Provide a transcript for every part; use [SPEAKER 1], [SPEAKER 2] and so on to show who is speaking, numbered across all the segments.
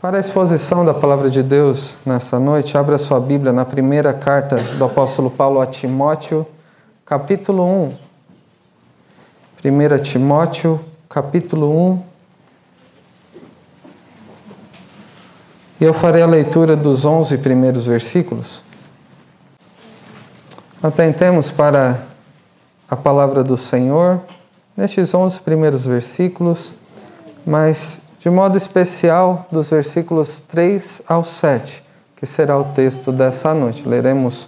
[SPEAKER 1] Para a exposição da palavra de Deus nessa noite, abra sua Bíblia na primeira carta do apóstolo Paulo a Timóteo, capítulo 1. 1 Timóteo, capítulo 1. E eu farei a leitura dos 11 primeiros versículos. Atentemos para a palavra do Senhor nestes 11 primeiros versículos, mas de modo especial dos versículos 3 ao 7, que será o texto dessa noite. Leremos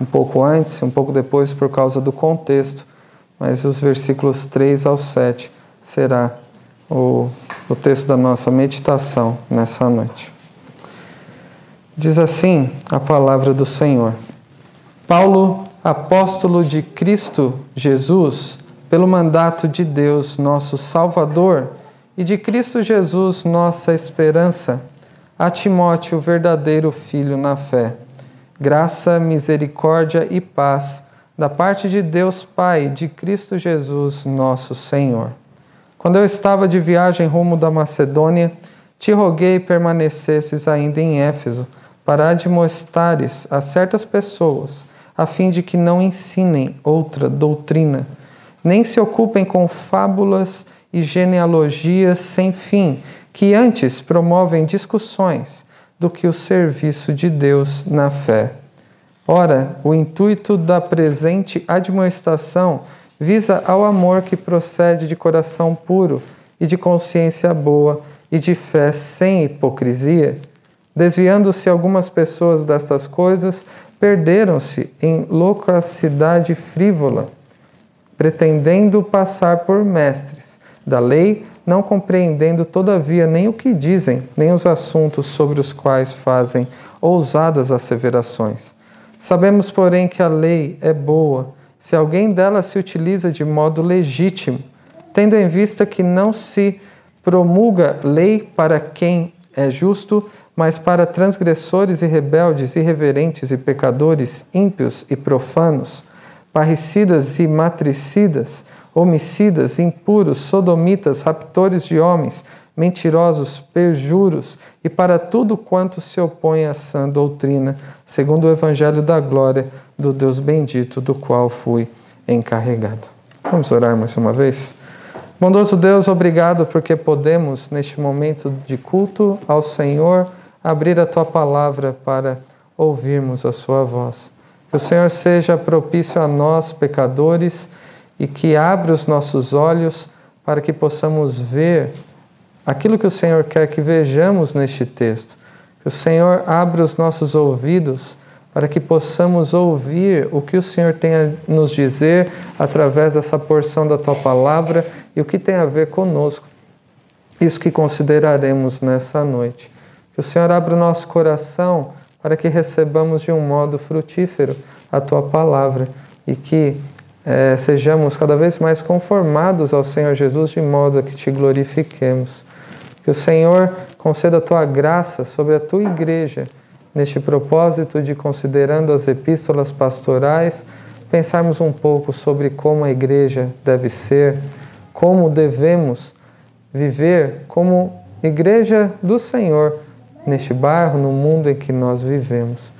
[SPEAKER 1] um pouco antes, um pouco depois, por causa do contexto, mas os versículos 3 ao 7 será o, o texto da nossa meditação nessa noite. Diz assim a palavra do Senhor: Paulo, apóstolo de Cristo Jesus, pelo mandato de Deus, nosso Salvador, e de Cristo Jesus, nossa esperança, a Timóteo, verdadeiro filho na fé. Graça, misericórdia e paz da parte de Deus Pai de Cristo Jesus, nosso Senhor. Quando eu estava de viagem rumo da Macedônia, te roguei permanecesses ainda em Éfeso, para admoestares a certas pessoas, a fim de que não ensinem outra doutrina, nem se ocupem com fábulas e genealogias sem fim, que antes promovem discussões do que o serviço de Deus na fé. Ora, o intuito da presente admoestação visa ao amor que procede de coração puro e de consciência boa e de fé sem hipocrisia. Desviando-se algumas pessoas destas coisas, perderam-se em loquacidade frívola, pretendendo passar por mestres da lei, não compreendendo, todavia, nem o que dizem, nem os assuntos sobre os quais fazem ousadas asseverações. Sabemos, porém, que a lei é boa se alguém dela se utiliza de modo legítimo, tendo em vista que não se promulga lei para quem é justo, mas para transgressores e rebeldes, irreverentes e pecadores, ímpios e profanos, parricidas e matricidas, homicidas, impuros, sodomitas, raptores de homens, mentirosos, perjuros e para tudo quanto se opõe à sã doutrina, segundo o evangelho da glória do Deus bendito, do qual fui encarregado. Vamos orar mais uma vez? Bondoso Deus, obrigado porque podemos, neste momento de culto ao Senhor, abrir a tua palavra para ouvirmos a sua voz. Que o Senhor seja propício a nós, pecadores, e que abra os nossos olhos para que possamos ver aquilo que o Senhor quer que vejamos neste texto. Que o Senhor abra os nossos ouvidos para que possamos ouvir o que o Senhor tem a nos dizer através dessa porção da tua palavra e o que tem a ver conosco. Isso que consideraremos nessa noite. Que o Senhor abra o nosso coração para que recebamos de um modo frutífero a tua palavra e que é, sejamos cada vez mais conformados ao Senhor Jesus, de modo a que te glorifiquemos. Que o Senhor conceda a tua graça sobre a tua igreja, neste propósito de, considerando as epístolas pastorais, pensarmos um pouco sobre como a igreja deve ser, como devemos viver como igreja do Senhor neste bairro, no mundo em que nós vivemos.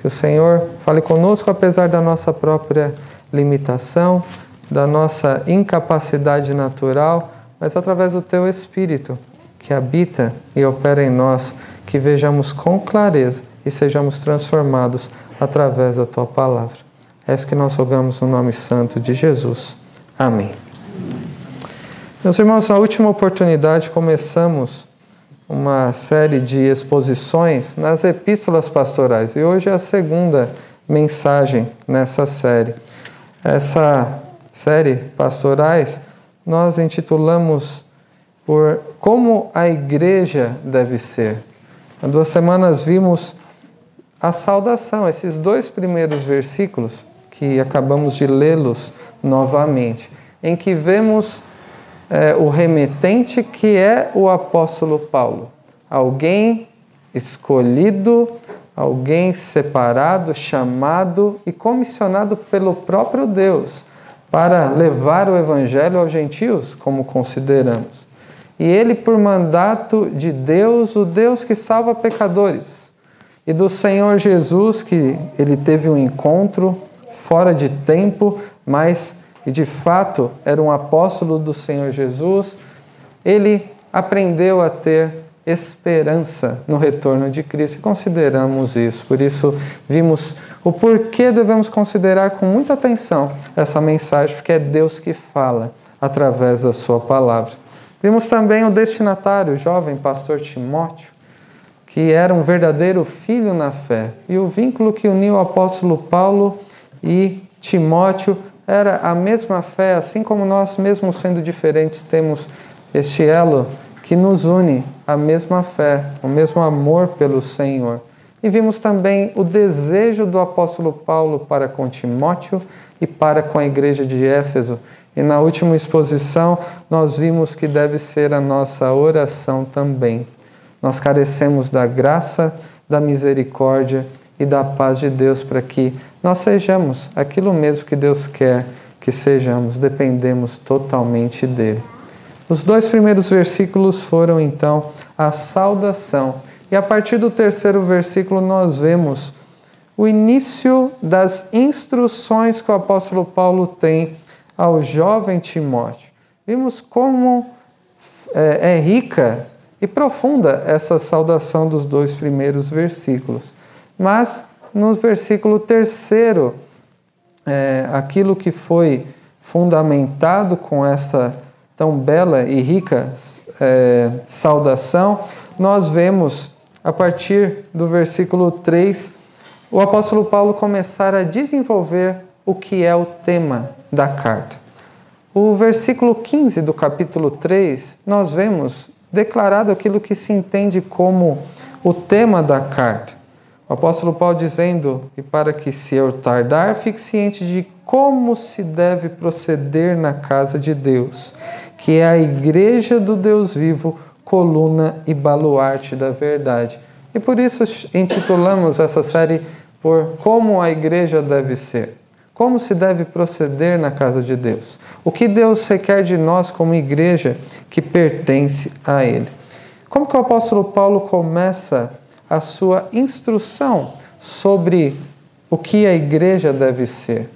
[SPEAKER 1] Que o Senhor fale conosco apesar da nossa própria limitação, da nossa incapacidade natural, mas através do Teu Espírito que habita e opera em nós, que vejamos com clareza e sejamos transformados através da Tua palavra. É isso que nós rogamos no nome santo de Jesus. Amém. Meus irmãos, na última oportunidade começamos uma série de exposições nas epístolas pastorais e hoje é a segunda mensagem nessa série. Essa série Pastorais nós intitulamos por Como a Igreja Deve Ser. Há duas semanas vimos a saudação, esses dois primeiros versículos que acabamos de lê-los novamente, em que vemos é, o remetente que é o apóstolo Paulo, alguém escolhido alguém separado, chamado e comissionado pelo próprio Deus para levar o evangelho aos gentios, como consideramos. e ele, por mandato de Deus, o Deus que salva pecadores, e do Senhor Jesus, que ele teve um encontro fora de tempo, mas que de fato era um apóstolo do Senhor Jesus, ele aprendeu a ter esperança no retorno de Cristo e consideramos isso. Por isso, vimos o porquê devemos considerar com muita atenção essa mensagem, porque é Deus que fala através da Sua palavra. Vimos também o destinatário, o jovem pastor Timóteo, que era um verdadeiro filho na fé, e o vínculo que uniu o apóstolo Paulo e Timóteo era a mesma fé, assim como nós, mesmo sendo diferentes, temos este elo que nos une a mesma fé, o mesmo amor pelo Senhor. E vimos também o desejo do apóstolo Paulo para com Timóteo e para com a igreja de Éfeso. E na última exposição, nós vimos que deve ser a nossa oração também. Nós carecemos da graça, da misericórdia e da paz de Deus para que nós sejamos aquilo mesmo que Deus quer que sejamos, dependemos totalmente dele. Os dois primeiros versículos foram então a saudação. E a partir do terceiro versículo nós vemos o início das instruções que o apóstolo Paulo tem ao jovem Timóteo. Vimos como é, é rica e profunda essa saudação dos dois primeiros versículos. Mas no versículo terceiro, é, aquilo que foi fundamentado com essa tão bela e rica é, saudação, nós vemos a partir do versículo 3 o apóstolo Paulo começar a desenvolver o que é o tema da carta. O versículo 15 do capítulo 3, nós vemos declarado aquilo que se entende como o tema da carta. O apóstolo Paulo dizendo que para que se eu tardar, fique ciente de como se deve proceder na casa de Deus que é a igreja do Deus vivo, coluna e baluarte da verdade. E por isso intitulamos essa série por Como a igreja deve ser. Como se deve proceder na casa de Deus? O que Deus requer de nós como igreja que pertence a Ele? Como que o apóstolo Paulo começa a sua instrução sobre o que a igreja deve ser?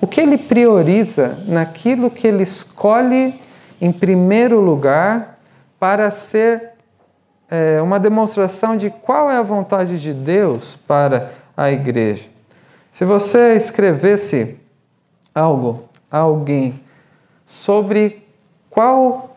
[SPEAKER 1] O que ele prioriza naquilo que ele escolhe em primeiro lugar, para ser é, uma demonstração de qual é a vontade de Deus para a igreja. Se você escrevesse algo a alguém sobre qual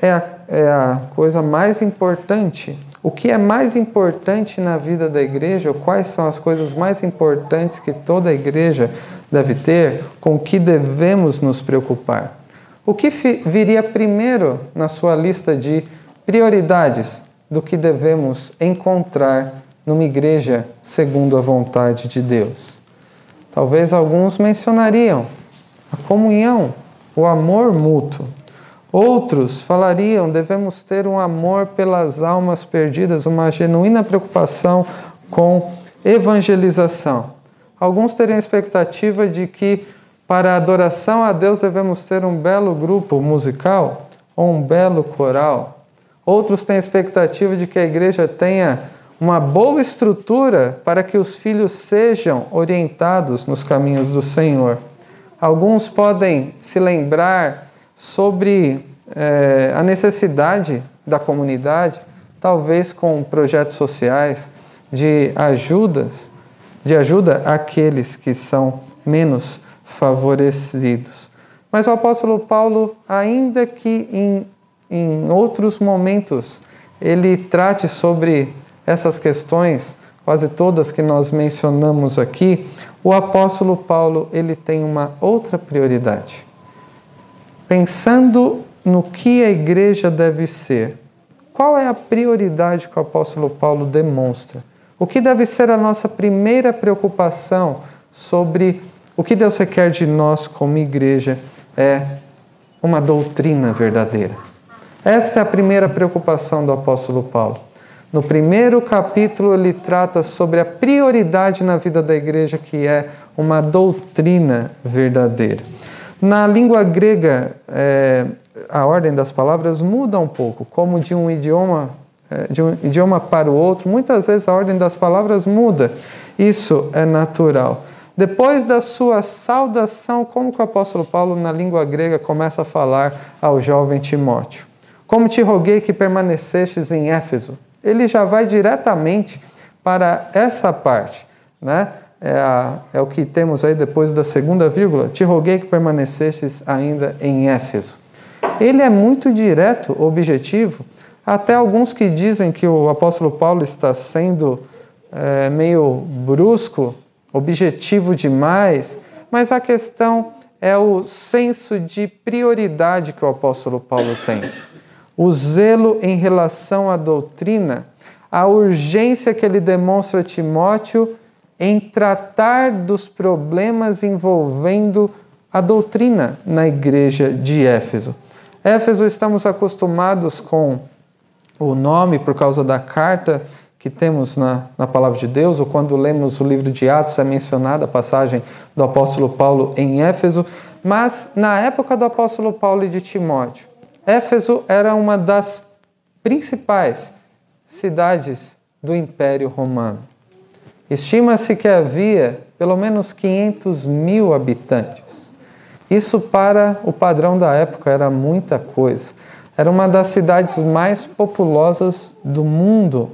[SPEAKER 1] é a, é a coisa mais importante, o que é mais importante na vida da igreja, ou quais são as coisas mais importantes que toda igreja deve ter, com que devemos nos preocupar. O que viria primeiro na sua lista de prioridades do que devemos encontrar numa igreja segundo a vontade de Deus? Talvez alguns mencionariam a comunhão, o amor mútuo. Outros falariam devemos ter um amor pelas almas perdidas, uma genuína preocupação com evangelização. Alguns teriam a expectativa de que para a adoração a Deus devemos ter um belo grupo musical ou um belo coral. Outros têm expectativa de que a igreja tenha uma boa estrutura para que os filhos sejam orientados nos caminhos do Senhor. Alguns podem se lembrar sobre é, a necessidade da comunidade, talvez com projetos sociais de ajudas, de ajuda àqueles que são menos favorecidos. Mas o apóstolo Paulo, ainda que em, em outros momentos ele trate sobre essas questões, quase todas que nós mencionamos aqui, o apóstolo Paulo ele tem uma outra prioridade. Pensando no que a igreja deve ser, qual é a prioridade que o apóstolo Paulo demonstra? O que deve ser a nossa primeira preocupação sobre o que Deus requer de nós como igreja é uma doutrina verdadeira. Esta é a primeira preocupação do apóstolo Paulo. No primeiro capítulo, ele trata sobre a prioridade na vida da igreja, que é uma doutrina verdadeira. Na língua grega, é, a ordem das palavras muda um pouco, como de um idioma é, de um idioma para o outro, muitas vezes a ordem das palavras muda. Isso é natural. Depois da sua saudação, como que o apóstolo Paulo, na língua grega, começa a falar ao jovem Timóteo? Como te roguei que permanecestes em Éfeso. Ele já vai diretamente para essa parte, né? É, a, é, o que temos aí depois da segunda vírgula. Te roguei que permanecestes ainda em Éfeso. Ele é muito direto, objetivo, até alguns que dizem que o apóstolo Paulo está sendo é, meio brusco, objetivo demais, mas a questão é o senso de prioridade que o apóstolo Paulo tem. O zelo em relação à doutrina, a urgência que ele demonstra a Timóteo em tratar dos problemas envolvendo a doutrina na igreja de Éfeso. Éfeso estamos acostumados com o nome por causa da carta que temos na, na palavra de Deus, ou quando lemos o livro de Atos, é mencionada a passagem do apóstolo Paulo em Éfeso, mas na época do apóstolo Paulo e de Timóteo, Éfeso era uma das principais cidades do Império Romano. Estima-se que havia pelo menos 500 mil habitantes. Isso, para o padrão da época, era muita coisa. Era uma das cidades mais populosas do mundo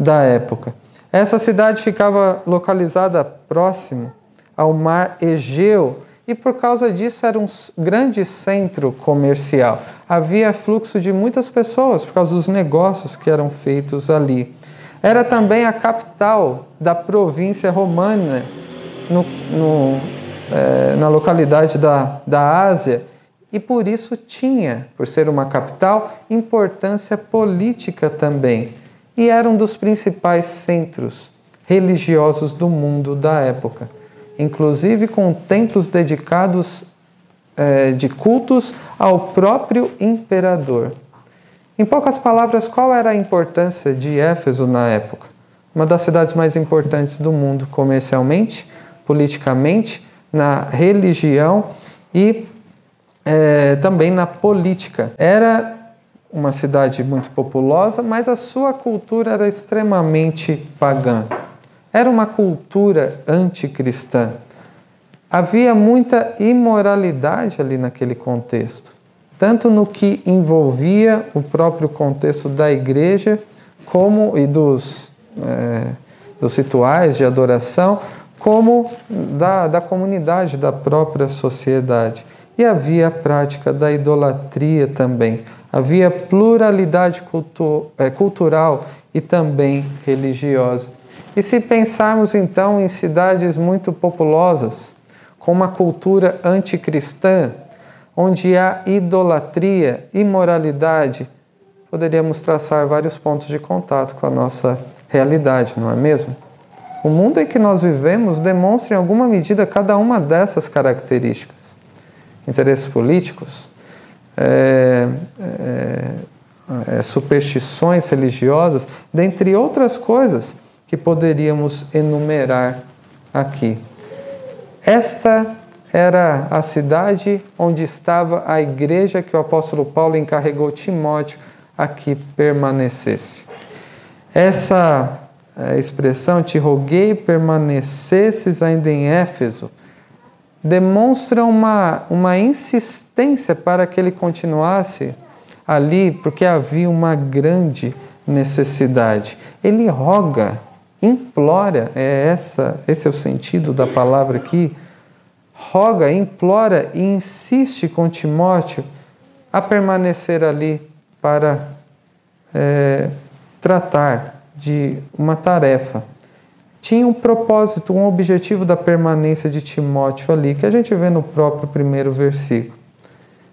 [SPEAKER 1] da época. Essa cidade ficava localizada próximo ao mar Egeu e por causa disso era um grande centro comercial. Havia fluxo de muitas pessoas por causa dos negócios que eram feitos ali. Era também a capital da província romana, no, no, é, na localidade da, da Ásia, e por isso tinha, por ser uma capital, importância política também, e era um dos principais centros religiosos do mundo da época, inclusive com templos dedicados é, de cultos ao próprio imperador. Em poucas palavras, qual era a importância de Éfeso na época? Uma das cidades mais importantes do mundo comercialmente, politicamente, na religião e é, também na política. Era uma cidade muito populosa, mas a sua cultura era extremamente pagã. Era uma cultura anticristã. Havia muita imoralidade ali naquele contexto, tanto no que envolvia o próprio contexto da igreja, como e dos, é, dos rituais de adoração, como da, da comunidade, da própria sociedade. E havia a prática da idolatria também. Havia pluralidade cultu é, cultural e também religiosa. E se pensarmos então em cidades muito populosas, com uma cultura anticristã, onde há idolatria, imoralidade, poderíamos traçar vários pontos de contato com a nossa realidade, não é mesmo? O mundo em que nós vivemos demonstra em alguma medida cada uma dessas características interesses políticos, é, é, é, superstições religiosas, dentre outras coisas que poderíamos enumerar aqui. Esta era a cidade onde estava a igreja que o apóstolo Paulo encarregou Timóteo a que permanecesse. Essa é, expressão, te roguei permanecesses ainda em Éfeso, demonstra uma, uma insistência para que ele continuasse ali, porque havia uma grande necessidade. Ele roga, implora, é essa, esse é o sentido da palavra aqui. Roga, implora e insiste com Timóteo a permanecer ali para é, tratar de uma tarefa tinha um propósito, um objetivo da permanência de Timóteo ali, que a gente vê no próprio primeiro versículo.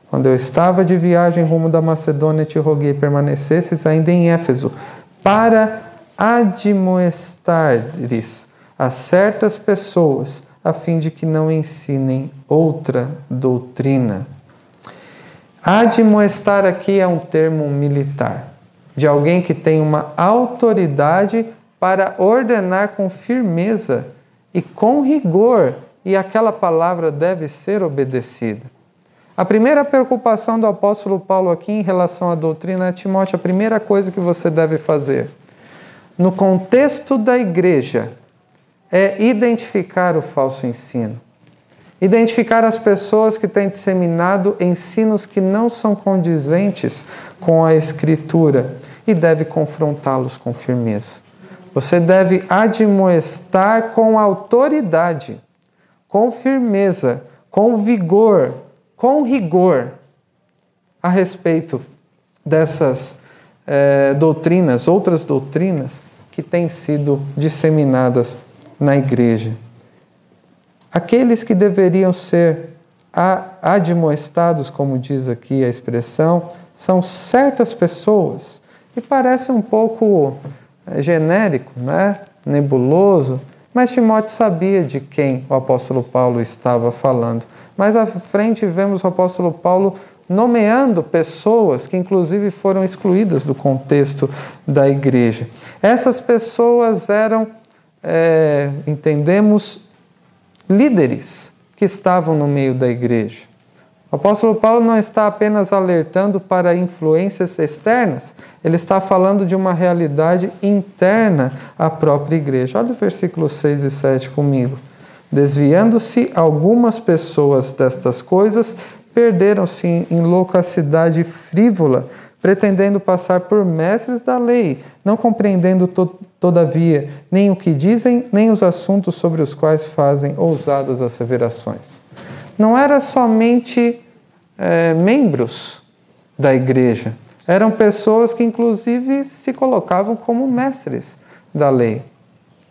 [SPEAKER 1] Quando eu estava de viagem rumo da Macedônia, te roguei permanecesses ainda em Éfeso, para admoestares a certas pessoas, a fim de que não ensinem outra doutrina. Admoestar aqui é um termo militar, de alguém que tem uma autoridade para ordenar com firmeza e com rigor e aquela palavra deve ser obedecida. A primeira preocupação do apóstolo Paulo aqui em relação à doutrina é Timóteo, a primeira coisa que você deve fazer no contexto da igreja é identificar o falso ensino. Identificar as pessoas que têm disseminado ensinos que não são condizentes com a Escritura e deve confrontá-los com firmeza. Você deve admoestar com autoridade, com firmeza, com vigor, com rigor a respeito dessas eh, doutrinas, outras doutrinas que têm sido disseminadas na igreja. Aqueles que deveriam ser admoestados, como diz aqui a expressão, são certas pessoas. E parece um pouco genérico, né? nebuloso, mas Timóteo sabia de quem o apóstolo Paulo estava falando. Mais à frente vemos o apóstolo Paulo nomeando pessoas que, inclusive, foram excluídas do contexto da igreja. Essas pessoas eram, é, entendemos, líderes que estavam no meio da igreja. O apóstolo Paulo não está apenas alertando para influências externas, ele está falando de uma realidade interna à própria igreja. Olha o versículos 6 e 7 comigo. Desviando-se algumas pessoas destas coisas, perderam-se em loucacidade frívola, pretendendo passar por mestres da lei, não compreendendo, to todavia, nem o que dizem, nem os assuntos sobre os quais fazem ousadas asseverações não era somente é, membros da igreja, eram pessoas que, inclusive, se colocavam como mestres da lei.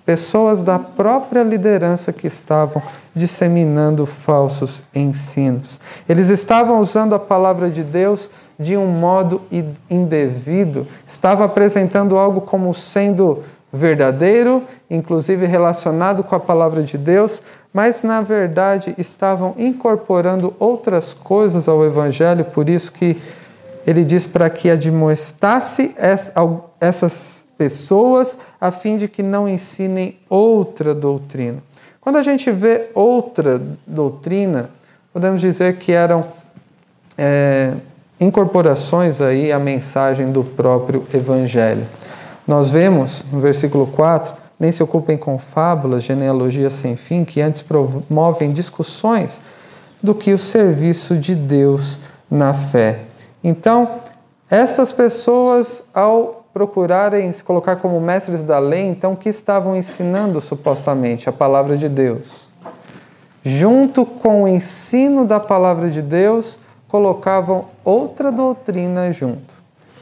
[SPEAKER 1] Pessoas da própria liderança que estavam disseminando falsos ensinos. Eles estavam usando a palavra de Deus de um modo indevido, estavam apresentando algo como sendo verdadeiro, inclusive relacionado com a palavra de Deus, mas na verdade estavam incorporando outras coisas ao Evangelho, por isso que ele diz para que admoestasse essas pessoas a fim de que não ensinem outra doutrina. Quando a gente vê outra doutrina, podemos dizer que eram é, incorporações aí à mensagem do próprio Evangelho. Nós vemos no versículo 4 nem se ocupem com fábulas, genealogias sem fim, que antes promovem discussões do que o serviço de Deus na fé. Então, estas pessoas, ao procurarem se colocar como mestres da lei, então, que estavam ensinando supostamente? A palavra de Deus. Junto com o ensino da palavra de Deus, colocavam outra doutrina junto.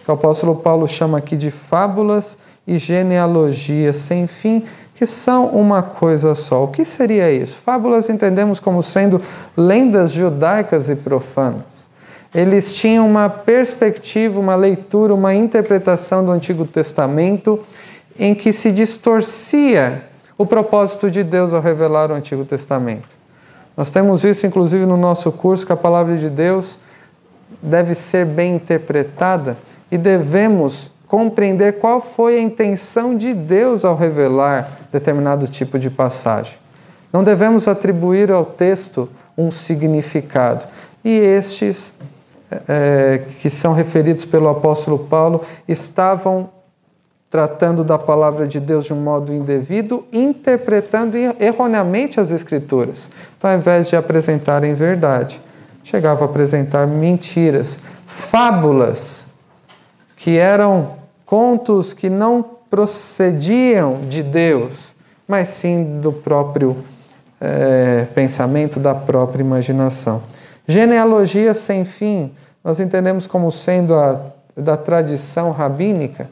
[SPEAKER 1] O apóstolo Paulo chama aqui de fábulas e genealogia sem fim, que são uma coisa só. O que seria isso? Fábulas entendemos como sendo lendas judaicas e profanas. Eles tinham uma perspectiva, uma leitura, uma interpretação do Antigo Testamento em que se distorcia o propósito de Deus ao revelar o Antigo Testamento. Nós temos isso, inclusive, no nosso curso, que a palavra de Deus deve ser bem interpretada e devemos compreender qual foi a intenção de Deus ao revelar determinado tipo de passagem. Não devemos atribuir ao texto um significado. E estes, é, que são referidos pelo apóstolo Paulo, estavam tratando da palavra de Deus de um modo indevido, interpretando erroneamente as Escrituras. Então, ao invés de apresentarem verdade, chegavam a apresentar mentiras, fábulas que eram contos que não procediam de Deus, mas sim do próprio é, pensamento, da própria imaginação. Genealogia sem fim, nós entendemos como sendo a, da tradição rabínica.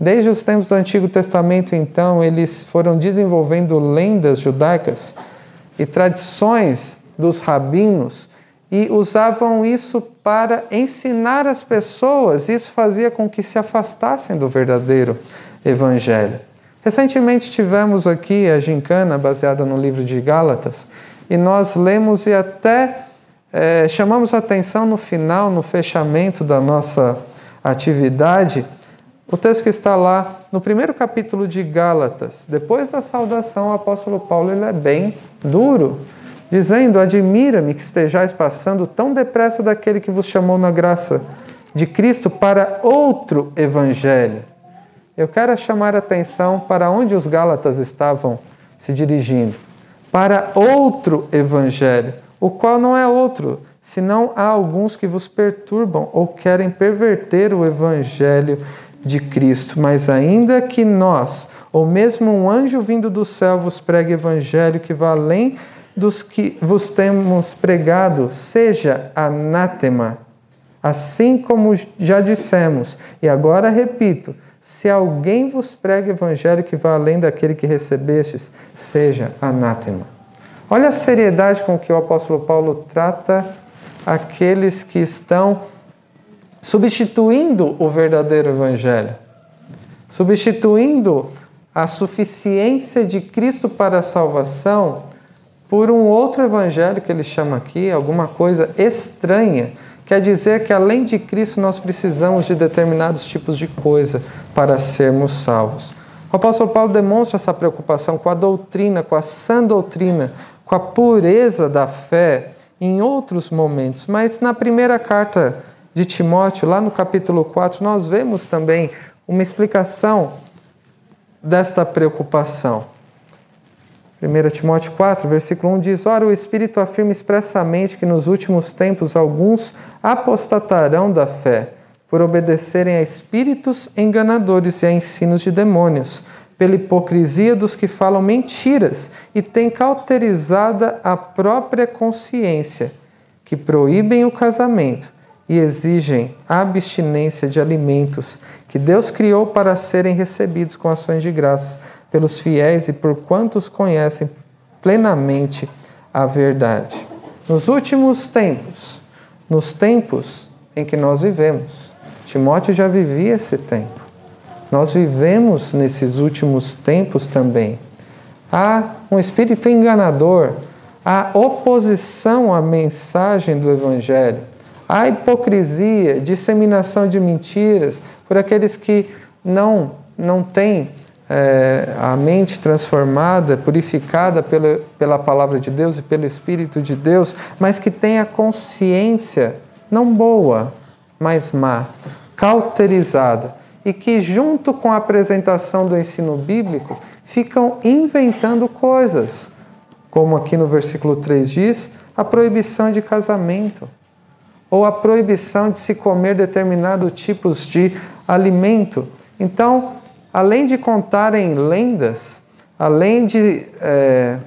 [SPEAKER 1] Desde os tempos do Antigo Testamento, então, eles foram desenvolvendo lendas judaicas e tradições dos rabinos e usavam isso para ensinar as pessoas. Isso fazia com que se afastassem do verdadeiro evangelho. Recentemente tivemos aqui a gincana baseada no livro de Gálatas e nós lemos e até é, chamamos atenção no final, no fechamento da nossa atividade, o texto que está lá no primeiro capítulo de Gálatas. Depois da saudação, o apóstolo Paulo ele é bem duro dizendo: Admira-me que estejais passando tão depressa daquele que vos chamou na graça de Cristo para outro evangelho. Eu quero chamar a atenção para onde os Gálatas estavam se dirigindo. Para outro evangelho, o qual não é outro, senão há alguns que vos perturbam ou querem perverter o evangelho de Cristo. Mas ainda que nós, ou mesmo um anjo vindo do céu, vos pregue evangelho que vá além dos que vos temos pregado, seja anátema Assim como já dissemos, e agora repito: se alguém vos prega evangelho que vá além daquele que recebestes, seja anátema. Olha a seriedade com que o apóstolo Paulo trata aqueles que estão substituindo o verdadeiro evangelho, substituindo a suficiência de Cristo para a salvação por um outro evangelho que ele chama aqui, alguma coisa estranha Quer dizer que além de Cristo nós precisamos de determinados tipos de coisa para sermos salvos. O apóstolo Paulo demonstra essa preocupação com a doutrina, com a sã doutrina, com a pureza da fé em outros momentos, mas na primeira carta de Timóteo, lá no capítulo 4, nós vemos também uma explicação desta preocupação. 1 Timóteo 4, versículo 1 diz: Ora, o Espírito afirma expressamente que nos últimos tempos alguns apostatarão da fé, por obedecerem a espíritos enganadores e a ensinos de demônios, pela hipocrisia dos que falam mentiras e têm cauterizada a própria consciência, que proíbem o casamento e exigem a abstinência de alimentos que Deus criou para serem recebidos com ações de graças pelos fiéis e por quantos conhecem plenamente a verdade. Nos últimos tempos, nos tempos em que nós vivemos, Timóteo já vivia esse tempo. Nós vivemos nesses últimos tempos também. Há um espírito enganador, há oposição à mensagem do Evangelho, há hipocrisia, disseminação de mentiras por aqueles que não, não têm é, a mente transformada, purificada pela, pela palavra de Deus e pelo Espírito de Deus, mas que tem a consciência não boa, mas má, cauterizada, e que, junto com a apresentação do ensino bíblico, ficam inventando coisas, como aqui no versículo 3 diz, a proibição de casamento, ou a proibição de se comer determinados tipos de alimento. Então, além de contarem lendas, além de é,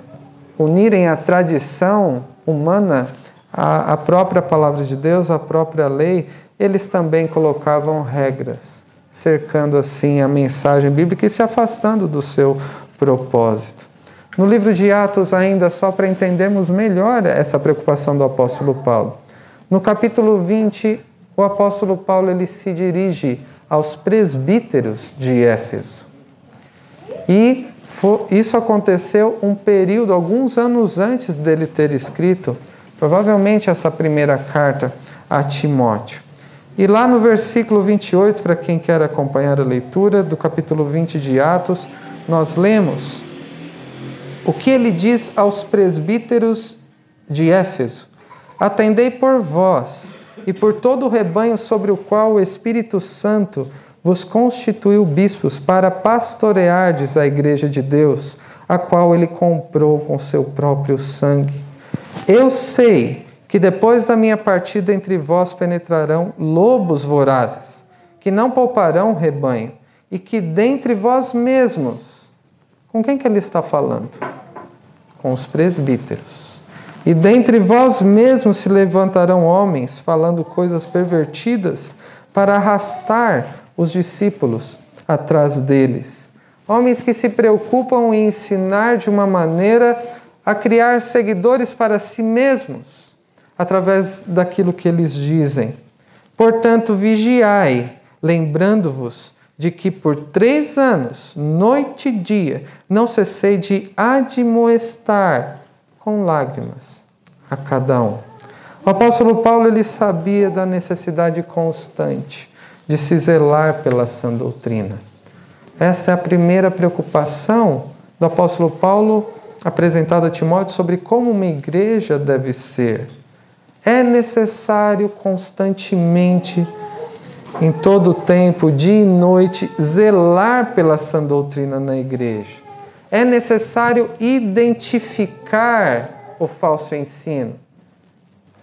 [SPEAKER 1] unirem a tradição humana à, à própria palavra de Deus, à própria lei, eles também colocavam regras, cercando assim a mensagem bíblica e se afastando do seu propósito. No livro de Atos, ainda só para entendermos melhor essa preocupação do apóstolo Paulo. No capítulo 20, o apóstolo Paulo ele se dirige aos presbíteros de Éfeso. E isso aconteceu um período, alguns anos antes dele ter escrito, provavelmente essa primeira carta a Timóteo. E lá no versículo 28, para quem quer acompanhar a leitura do capítulo 20 de Atos, nós lemos o que ele diz aos presbíteros de Éfeso: Atendei por vós e por todo o rebanho sobre o qual o Espírito Santo vos constituiu bispos para pastoreardes a igreja de Deus, a qual ele comprou com seu próprio sangue. Eu sei que depois da minha partida entre vós penetrarão lobos vorazes, que não pouparão o rebanho, e que dentre vós mesmos, com quem que ele está falando? Com os presbíteros e dentre vós mesmos se levantarão homens falando coisas pervertidas para arrastar os discípulos atrás deles. Homens que se preocupam em ensinar de uma maneira a criar seguidores para si mesmos, através daquilo que eles dizem. Portanto, vigiai, lembrando-vos de que por três anos, noite e dia, não cessei de admoestar com lágrimas a cada um. O apóstolo Paulo ele sabia da necessidade constante de se zelar pela sã doutrina. Essa é a primeira preocupação do apóstolo Paulo apresentado a Timóteo sobre como uma igreja deve ser. É necessário constantemente, em todo o tempo, dia e noite, zelar pela sã doutrina na igreja. É necessário identificar o falso ensino.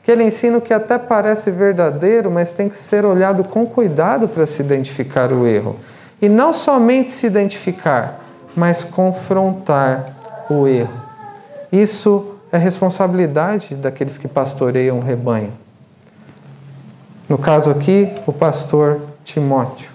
[SPEAKER 1] Aquele ensino que até parece verdadeiro, mas tem que ser olhado com cuidado para se identificar o erro. E não somente se identificar, mas confrontar o erro. Isso é responsabilidade daqueles que pastoreiam o rebanho. No caso aqui, o pastor Timóteo.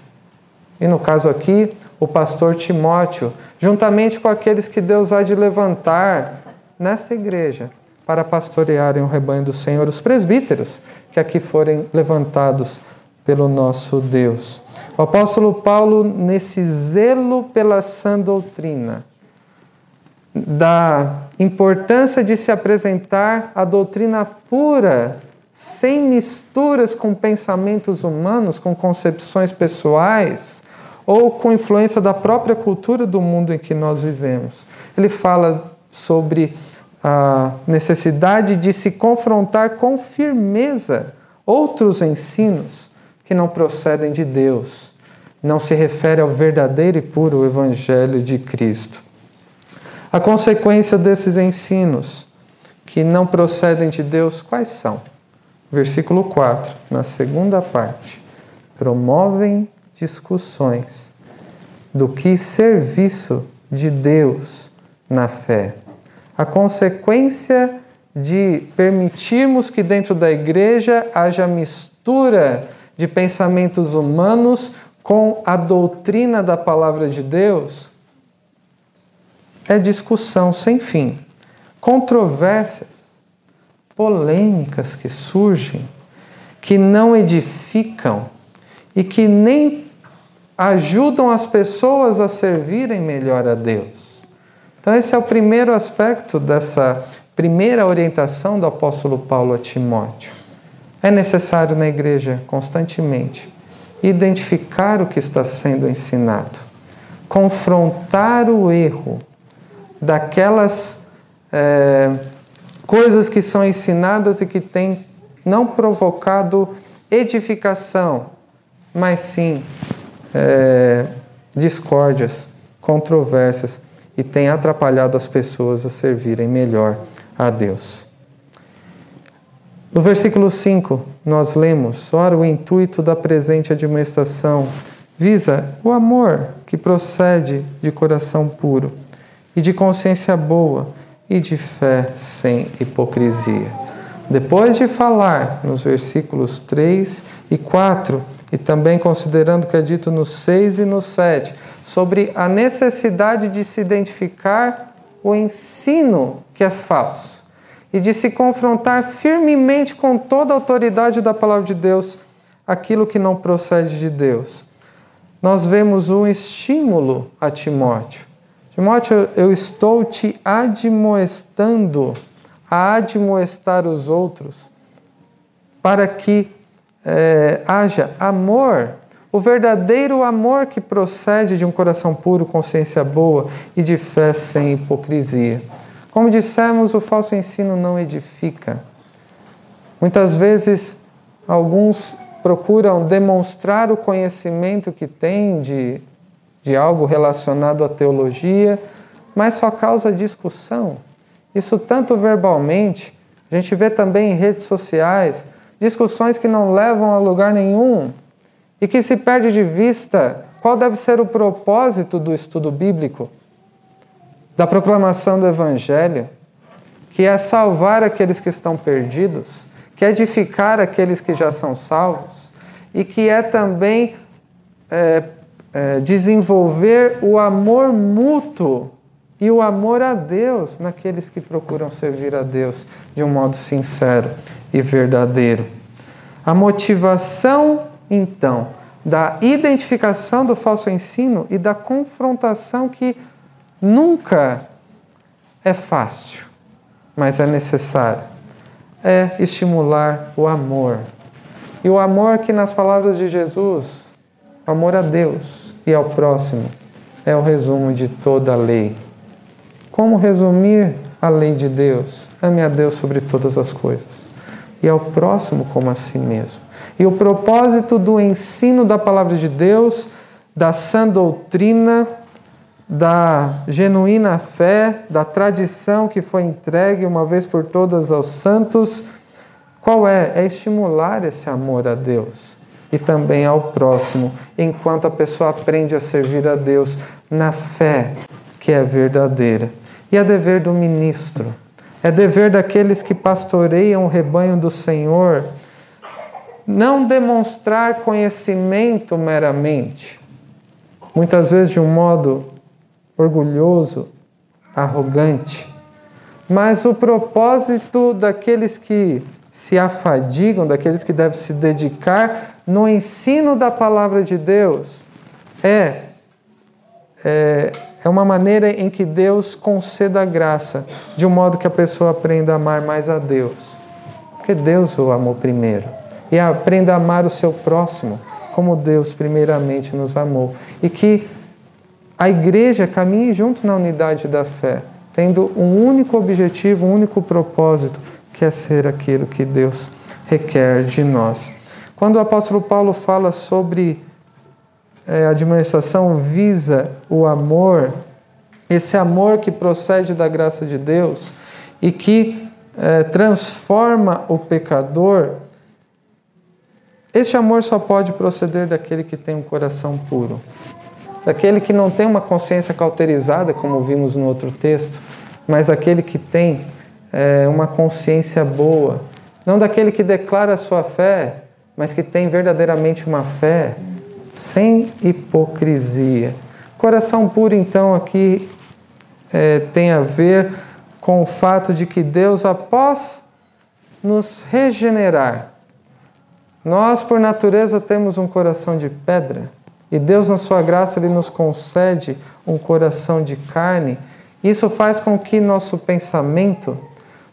[SPEAKER 1] E no caso aqui, o pastor Timóteo, juntamente com aqueles que Deus vai de levantar nesta igreja para pastorearem o rebanho do Senhor, os presbíteros que aqui forem levantados pelo nosso Deus. O apóstolo Paulo, nesse zelo pela sã doutrina, da importância de se apresentar a doutrina pura, sem misturas com pensamentos humanos, com concepções pessoais ou com influência da própria cultura do mundo em que nós vivemos. Ele fala sobre a necessidade de se confrontar com firmeza outros ensinos que não procedem de Deus, não se refere ao verdadeiro e puro Evangelho de Cristo. A consequência desses ensinos que não procedem de Deus, quais são? Versículo 4, na segunda parte. Promovem discussões do que serviço de Deus na fé. A consequência de permitirmos que dentro da igreja haja mistura de pensamentos humanos com a doutrina da palavra de Deus é discussão sem fim, controvérsias, polêmicas que surgem, que não edificam e que nem ajudam as pessoas a servirem melhor a Deus. Então, esse é o primeiro aspecto dessa primeira orientação do apóstolo Paulo a Timóteo. É necessário na igreja constantemente identificar o que está sendo ensinado, confrontar o erro daquelas é, coisas que são ensinadas e que têm não provocado edificação, mas sim é, discórdias, controvérsias e tem atrapalhado as pessoas a servirem melhor a Deus. No versículo 5, nós lemos: Ora, o intuito da presente administração visa o amor que procede de coração puro e de consciência boa e de fé sem hipocrisia. Depois de falar nos versículos 3 e 4, e também considerando que é dito no 6 e no 7, sobre a necessidade de se identificar o ensino que é falso e de se confrontar firmemente com toda a autoridade da palavra de Deus aquilo que não procede de Deus. Nós vemos um estímulo a Timóteo Timóteo, eu estou te admoestando a admoestar os outros para que é, haja amor, o verdadeiro amor que procede de um coração puro, consciência boa e de fé sem hipocrisia. Como dissemos, o falso ensino não edifica. Muitas vezes, alguns procuram demonstrar o conhecimento que têm de de algo relacionado à teologia, mas só causa discussão. Isso tanto verbalmente, a gente vê também em redes sociais, discussões que não levam a lugar nenhum e que se perde de vista qual deve ser o propósito do estudo bíblico, da proclamação do Evangelho, que é salvar aqueles que estão perdidos, que é edificar aqueles que já são salvos e que é também é, é, desenvolver o amor mútuo e o amor a Deus naqueles que procuram servir a Deus de um modo sincero e verdadeiro. A motivação, então, da identificação do falso ensino e da confrontação que nunca é fácil, mas é necessário, é estimular o amor. E o amor que, nas palavras de Jesus, amor a Deus, e ao próximo é o resumo de toda a lei. Como resumir a lei de Deus? Ame a Deus sobre todas as coisas e ao próximo como a si mesmo. E o propósito do ensino da palavra de Deus, da sã doutrina, da genuína fé, da tradição que foi entregue uma vez por todas aos santos, qual é? É estimular esse amor a Deus e também ao próximo, enquanto a pessoa aprende a servir a Deus na fé que é verdadeira. E é dever do ministro, é dever daqueles que pastoreiam o rebanho do Senhor, não demonstrar conhecimento meramente, muitas vezes de um modo orgulhoso, arrogante, mas o propósito daqueles que se afadigam, daqueles que devem se dedicar no ensino da palavra de Deus, é, é, é uma maneira em que Deus conceda graça, de um modo que a pessoa aprenda a amar mais a Deus. Porque Deus o amou primeiro. E aprenda a amar o seu próximo, como Deus primeiramente nos amou. E que a igreja caminhe junto na unidade da fé, tendo um único objetivo, um único propósito, que é ser aquilo que Deus requer de nós. Quando o apóstolo Paulo fala sobre a administração visa o amor, esse amor que procede da graça de Deus e que é, transforma o pecador, este amor só pode proceder daquele que tem um coração puro, daquele que não tem uma consciência cauterizada, como vimos no outro texto, mas aquele que tem é, uma consciência boa, não daquele que declara sua fé, mas que tem verdadeiramente uma fé sem hipocrisia. Coração puro, então, aqui é, tem a ver com o fato de que Deus, após nos regenerar, nós, por natureza, temos um coração de pedra e Deus, na sua graça, Ele nos concede um coração de carne. Isso faz com que nosso pensamento,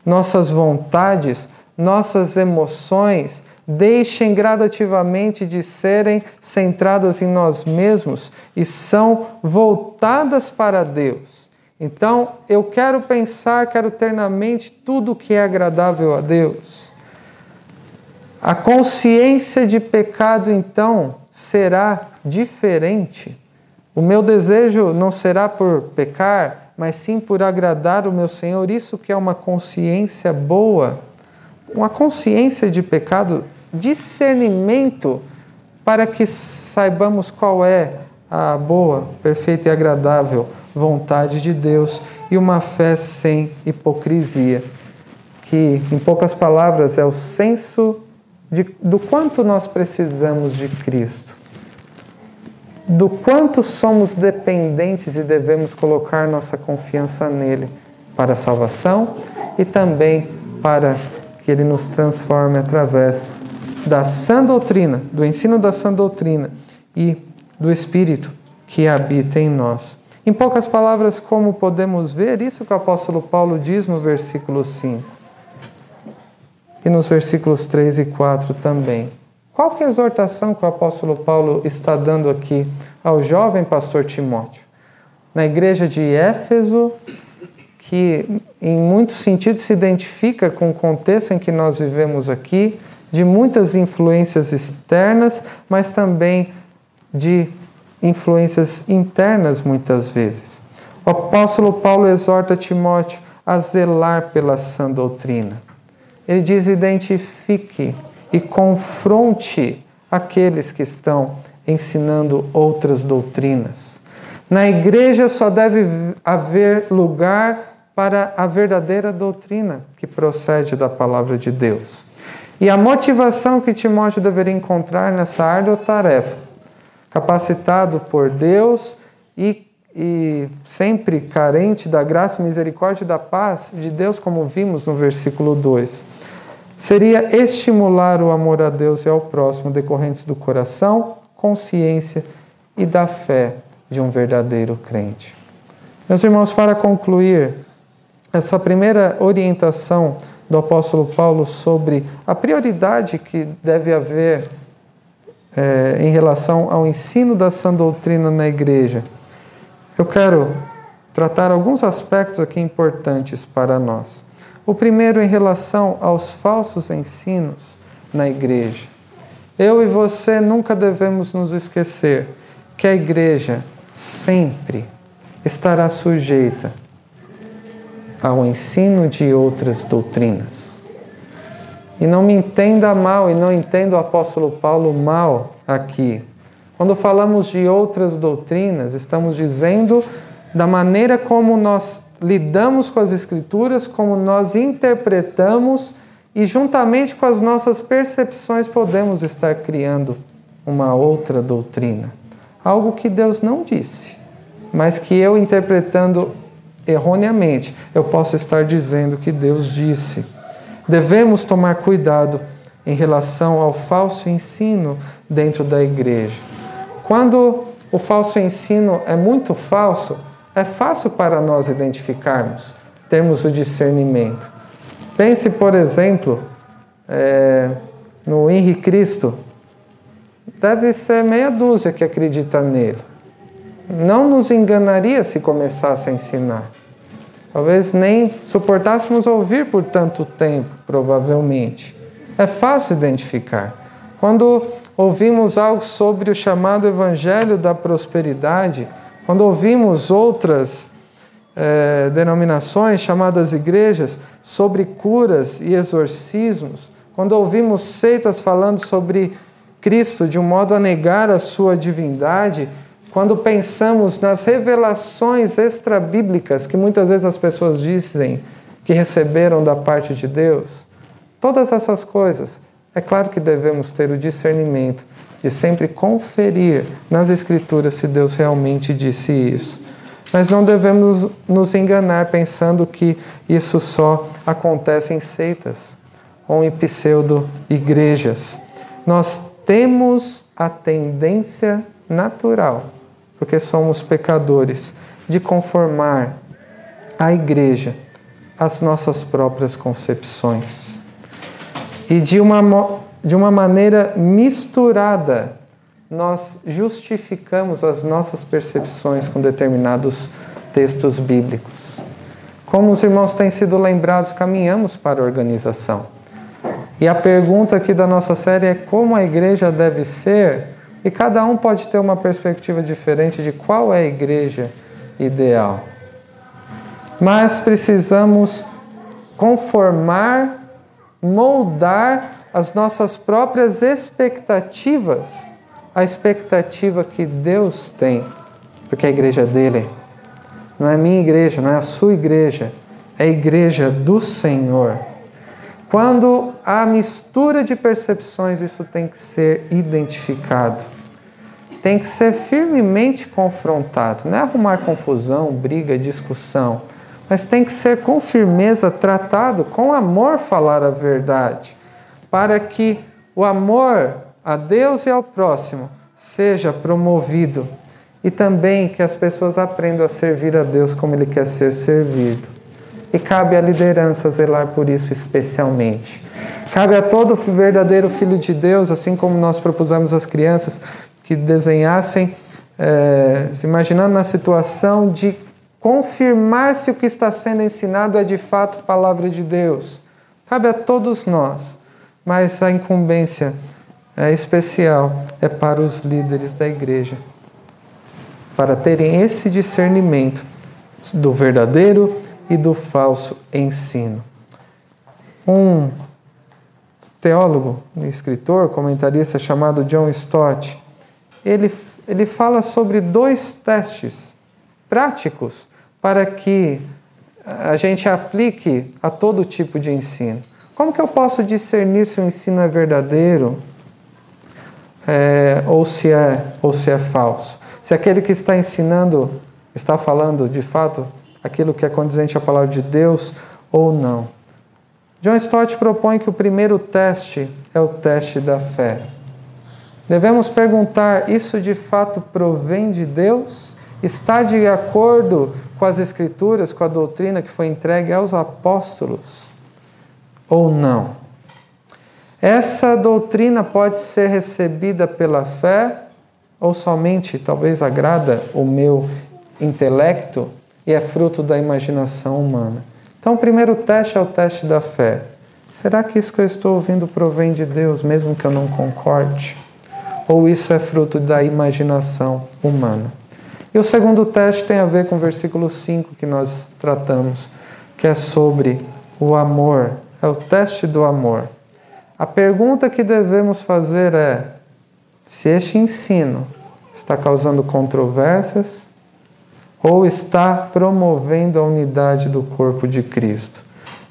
[SPEAKER 1] nossas vontades, nossas emoções deixem gradativamente de serem centradas em nós mesmos e são voltadas para Deus. Então, eu quero pensar, quero ter na mente tudo que é agradável a Deus. A consciência de pecado, então, será diferente. O meu desejo não será por pecar, mas sim por agradar o meu Senhor. Isso que é uma consciência boa, uma consciência de pecado, discernimento para que saibamos qual é a boa, perfeita e agradável vontade de Deus e uma fé sem hipocrisia, que, em poucas palavras, é o senso de, do quanto nós precisamos de Cristo do quanto somos dependentes e devemos colocar nossa confiança nele para a salvação e também para que ele nos transforme através da sã doutrina, do ensino da sã doutrina e do Espírito que habita em nós. Em poucas palavras, como podemos ver isso que o apóstolo Paulo diz no versículo 5 e nos versículos 3 e 4 também. Qual que é a exortação que o apóstolo Paulo está dando aqui ao jovem pastor Timóteo? Na igreja de Éfeso, que em muitos sentidos se identifica com o contexto em que nós vivemos aqui, de muitas influências externas, mas também de influências internas muitas vezes. O apóstolo Paulo exorta Timóteo a zelar pela sã doutrina. Ele diz: identifique e confronte aqueles que estão ensinando outras doutrinas. Na igreja só deve haver lugar para a verdadeira doutrina que procede da palavra de Deus. E a motivação que Timóteo deveria encontrar nessa árdua tarefa, capacitado por Deus e, e sempre carente da graça, misericórdia e da paz de Deus, como vimos no versículo 2 seria estimular o amor a Deus e ao próximo decorrentes do coração, consciência e da fé de um verdadeiro crente. Meus irmãos, para concluir, essa primeira orientação do apóstolo Paulo sobre a prioridade que deve haver é, em relação ao ensino da sã doutrina na igreja, eu quero tratar alguns aspectos aqui importantes para nós. O primeiro, em relação aos falsos ensinos na igreja. Eu e você nunca devemos nos esquecer que a igreja sempre estará sujeita ao ensino de outras doutrinas. E não me entenda mal, e não entenda o apóstolo Paulo mal aqui. Quando falamos de outras doutrinas, estamos dizendo da maneira como nós lidamos com as Escrituras, como nós interpretamos e, juntamente com as nossas percepções, podemos estar criando uma outra doutrina. Algo que Deus não disse, mas que eu interpretando erroneamente, eu posso estar dizendo que Deus disse. Devemos tomar cuidado em relação ao falso ensino dentro da igreja. Quando o falso ensino é muito falso, é fácil para nós identificarmos, termos o discernimento. Pense, por exemplo, é, no Henri Cristo. Deve ser meia dúzia que acredita nele. Não nos enganaria se começasse a ensinar. Talvez nem suportássemos ouvir por tanto tempo, provavelmente. É fácil identificar. Quando ouvimos algo sobre o chamado Evangelho da Prosperidade, quando ouvimos outras é, denominações chamadas igrejas sobre curas e exorcismos, quando ouvimos seitas falando sobre Cristo de um modo a negar a sua divindade, quando pensamos nas revelações extrabíblicas que muitas vezes as pessoas dizem que receberam da parte de Deus, todas essas coisas, é claro que devemos ter o discernimento de sempre conferir nas Escrituras se Deus realmente disse isso. Mas não devemos nos enganar pensando que isso só acontece em seitas ou em pseudo-igrejas. Nós temos a tendência natural, porque somos pecadores, de conformar a igreja às nossas próprias concepções. E de uma de uma maneira misturada, nós justificamos as nossas percepções com determinados textos bíblicos. Como os irmãos têm sido lembrados, caminhamos para a organização. E a pergunta aqui da nossa série é como a igreja deve ser, e cada um pode ter uma perspectiva diferente de qual é a igreja ideal. Mas precisamos conformar, moldar as nossas próprias expectativas, a expectativa que Deus tem, porque a igreja dele. Não é minha igreja, não é a sua igreja, é a igreja do Senhor. Quando há mistura de percepções, isso tem que ser identificado. Tem que ser firmemente confrontado. Não é arrumar confusão, briga, discussão. Mas tem que ser com firmeza tratado, com amor falar a verdade para que o amor a Deus e ao próximo seja promovido e também que as pessoas aprendam a servir a Deus como Ele quer ser servido. E cabe à liderança zelar por isso especialmente. Cabe a todo verdadeiro filho de Deus, assim como nós propusemos às crianças que desenhassem, é, imaginando na situação de confirmar se o que está sendo ensinado é de fato palavra de Deus. Cabe a todos nós mas a incumbência é especial é para os líderes da igreja, para terem esse discernimento do verdadeiro e do falso ensino. Um teólogo, um escritor, comentarista chamado John Stott, ele, ele fala sobre dois testes práticos para que a gente aplique a todo tipo de ensino. Como que eu posso discernir se o ensino é verdadeiro é, ou, se é, ou se é falso? Se aquele que está ensinando está falando de fato aquilo que é condizente à palavra de Deus ou não. John Stott propõe que o primeiro teste é o teste da fé. Devemos perguntar: isso de fato provém de Deus? Está de acordo com as Escrituras, com a doutrina que foi entregue aos apóstolos? ou não. Essa doutrina pode ser recebida pela fé ou somente talvez agrada o meu intelecto e é fruto da imaginação humana. Então, o primeiro teste é o teste da fé. Será que isso que eu estou ouvindo provém de Deus, mesmo que eu não concorde? Ou isso é fruto da imaginação humana? E o segundo teste tem a ver com o versículo 5 que nós tratamos, que é sobre o amor. É o teste do amor. A pergunta que devemos fazer é: se este ensino está causando controvérsias ou está promovendo a unidade do corpo de Cristo?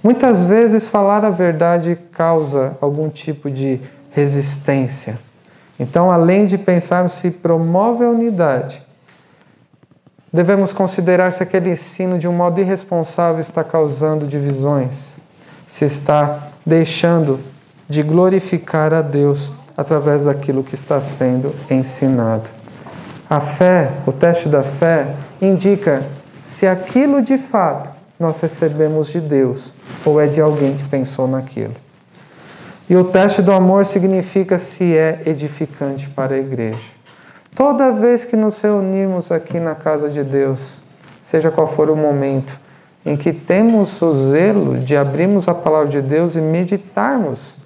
[SPEAKER 1] Muitas vezes falar a verdade causa algum tipo de resistência. Então, além de pensarmos se promove a unidade, devemos considerar se aquele ensino de um modo irresponsável está causando divisões, se está deixando de glorificar a Deus através daquilo que está sendo ensinado. A fé, o teste da fé, indica se aquilo de fato nós recebemos de Deus ou é de alguém que pensou naquilo. E o teste do amor significa se é edificante para a igreja. Toda vez que nos reunimos aqui na casa de Deus, seja qual for o momento em que temos o zelo de abrirmos a palavra de Deus e meditarmos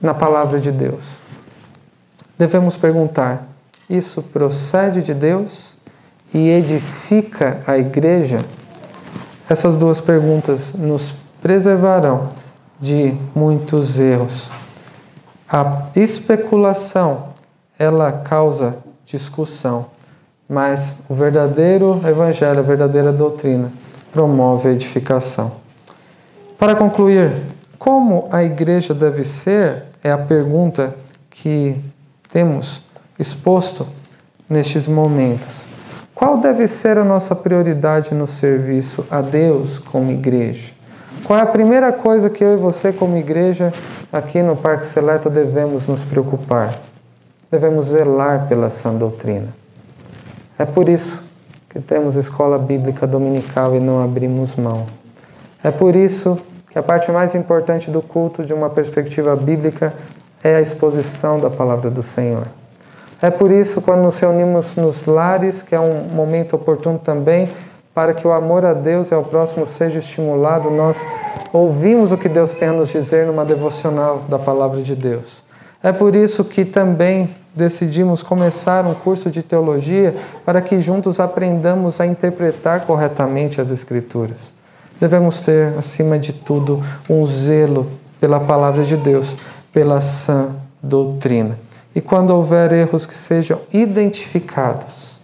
[SPEAKER 1] na palavra de Deus. Devemos perguntar: isso procede de Deus e edifica a igreja? Essas duas perguntas nos preservarão de muitos erros. A especulação, ela causa discussão, mas o verdadeiro evangelho, a verdadeira doutrina, promove a edificação. Para concluir, como a igreja deve ser é a pergunta que temos exposto nestes momentos. Qual deve ser a nossa prioridade no serviço a Deus como igreja? Qual é a primeira coisa que eu e você, como igreja, aqui no Parque Seleta, devemos nos preocupar? Devemos zelar pela sã doutrina. É por isso que temos escola bíblica dominical e não abrimos mão. É por isso que a parte mais importante do culto, de uma perspectiva bíblica, é a exposição da palavra do Senhor. É por isso, quando nos reunimos nos lares, que é um momento oportuno também para que o amor a Deus e ao próximo seja estimulado, nós ouvimos o que Deus tem a nos dizer numa devocional da palavra de Deus. É por isso que também decidimos começar um curso de teologia para que juntos aprendamos a interpretar corretamente as Escrituras devemos ter, acima de tudo, um zelo pela palavra de Deus, pela sã doutrina. E quando houver erros que sejam identificados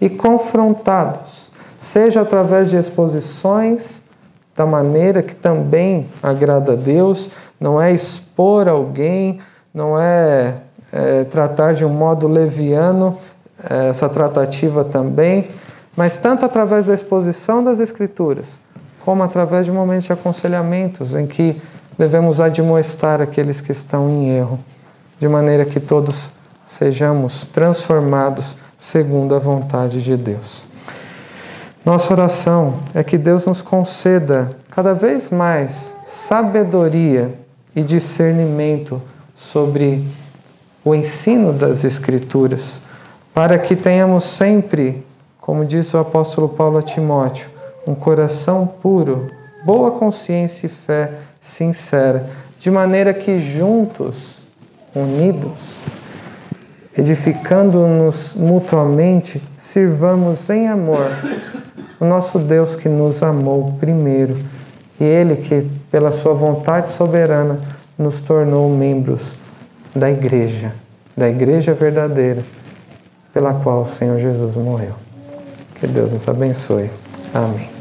[SPEAKER 1] e confrontados, seja através de exposições da maneira que também agrada a Deus, não é expor alguém, não é, é tratar de um modo leviano é, essa tratativa também, mas tanto através da exposição das Escrituras, como através de momentos de aconselhamentos em que devemos admoestar aqueles que estão em erro, de maneira que todos sejamos transformados segundo a vontade de Deus. Nossa oração é que Deus nos conceda cada vez mais sabedoria e discernimento sobre o ensino das Escrituras, para que tenhamos sempre, como disse o apóstolo Paulo a Timóteo, um coração puro, boa consciência e fé sincera, de maneira que juntos, unidos, edificando-nos mutuamente, sirvamos em amor o nosso Deus que nos amou primeiro e Ele que, pela Sua vontade soberana, nos tornou membros da Igreja, da Igreja verdadeira, pela qual o Senhor Jesus morreu. Que Deus nos abençoe. Amém.